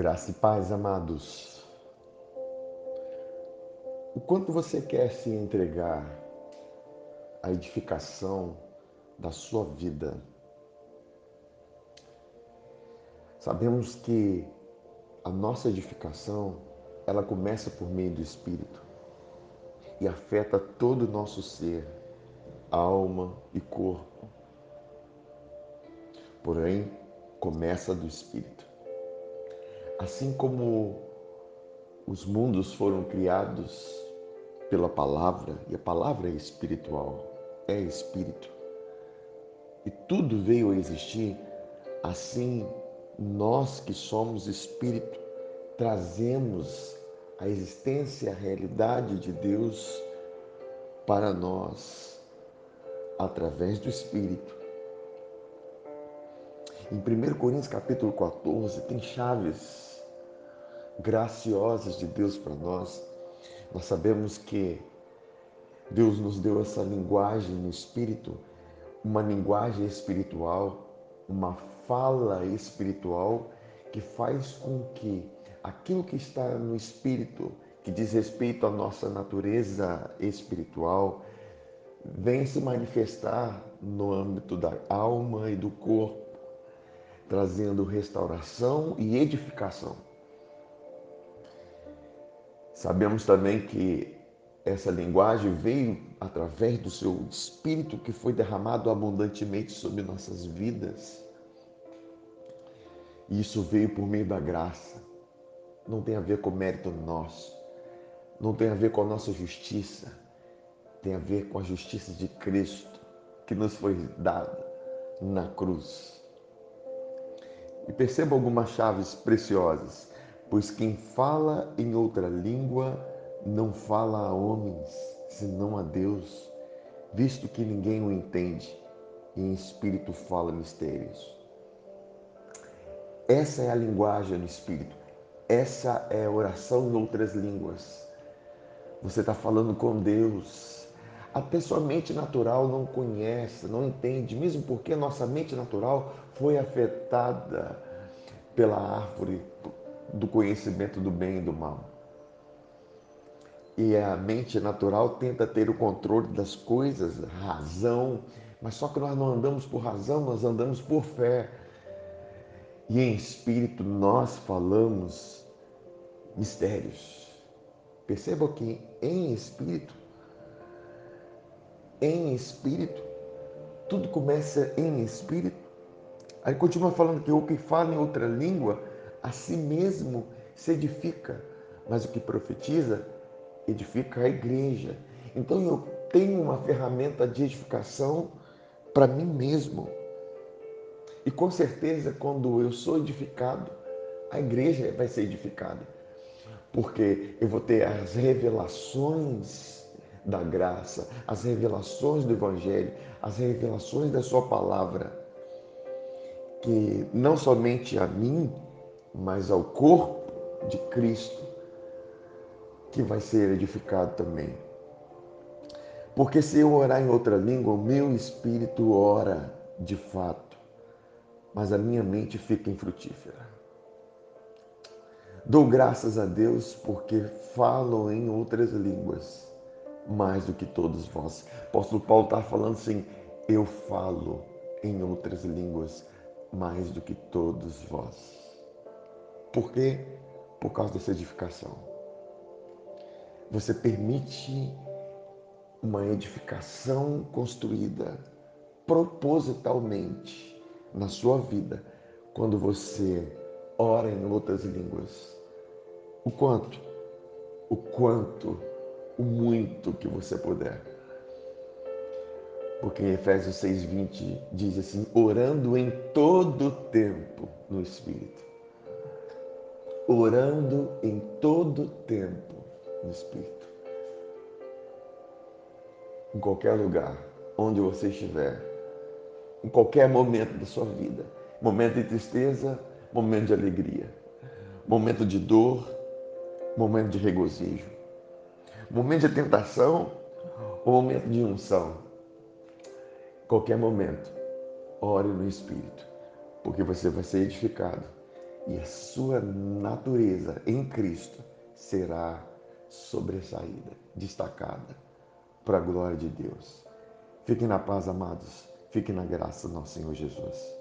Graça e paz, amados. O quanto você quer se entregar à edificação da sua vida? Sabemos que a nossa edificação, ela começa por meio do Espírito e afeta todo o nosso ser, alma e corpo. Porém, começa do Espírito. Assim como os mundos foram criados pela palavra, e a palavra é espiritual, é espírito, e tudo veio a existir, assim nós que somos espírito, trazemos a existência, a realidade de Deus para nós através do Espírito. Em 1 Coríntios capítulo 14 tem chaves graciosas de Deus para nós. Nós sabemos que Deus nos deu essa linguagem no espírito, uma linguagem espiritual, uma fala espiritual que faz com que aquilo que está no espírito, que diz respeito à nossa natureza espiritual, venha se manifestar no âmbito da alma e do corpo, trazendo restauração e edificação. Sabemos também que essa linguagem veio através do seu Espírito que foi derramado abundantemente sobre nossas vidas. E isso veio por meio da graça. Não tem a ver com mérito nosso. Não tem a ver com a nossa justiça. Tem a ver com a justiça de Cristo que nos foi dada na cruz. E perceba algumas chaves preciosas Pois quem fala em outra língua não fala a homens, senão a Deus, visto que ninguém o entende e em espírito fala mistérios. Essa é a linguagem do espírito. Essa é a oração em outras línguas. Você está falando com Deus. Até sua mente natural não conhece, não entende, mesmo porque a nossa mente natural foi afetada pela árvore, do conhecimento do bem e do mal. E a mente natural tenta ter o controle das coisas, razão, mas só que nós não andamos por razão, nós andamos por fé. E em espírito nós falamos mistérios. Perceba que em espírito, em espírito, tudo começa em espírito. Aí continua falando que o que fala em outra língua a si mesmo se edifica, mas o que profetiza edifica a igreja. Então eu tenho uma ferramenta de edificação para mim mesmo. E com certeza, quando eu sou edificado, a igreja vai ser edificada. Porque eu vou ter as revelações da graça, as revelações do Evangelho, as revelações da Sua palavra, que não somente a mim, mas ao corpo de Cristo que vai ser edificado também. Porque se eu orar em outra língua, o meu espírito ora de fato, mas a minha mente fica infrutífera. Dou graças a Deus porque falo em outras línguas mais do que todos vós. Apóstolo Paulo está falando assim: eu falo em outras línguas mais do que todos vós. Por quê? Por causa dessa edificação. Você permite uma edificação construída propositalmente na sua vida quando você ora em outras línguas. O quanto? O quanto? O muito que você puder. Porque em Efésios 6,20 diz assim: orando em todo tempo no Espírito orando em todo tempo no Espírito. Em qualquer lugar, onde você estiver, em qualquer momento da sua vida, momento de tristeza, momento de alegria, momento de dor, momento de regozijo, momento de tentação ou momento de unção. Qualquer momento, ore no Espírito, porque você vai ser edificado e a sua natureza em Cristo será sobressaída, destacada para a glória de Deus. Fiquem na paz, amados. Fiquem na graça do nosso Senhor Jesus.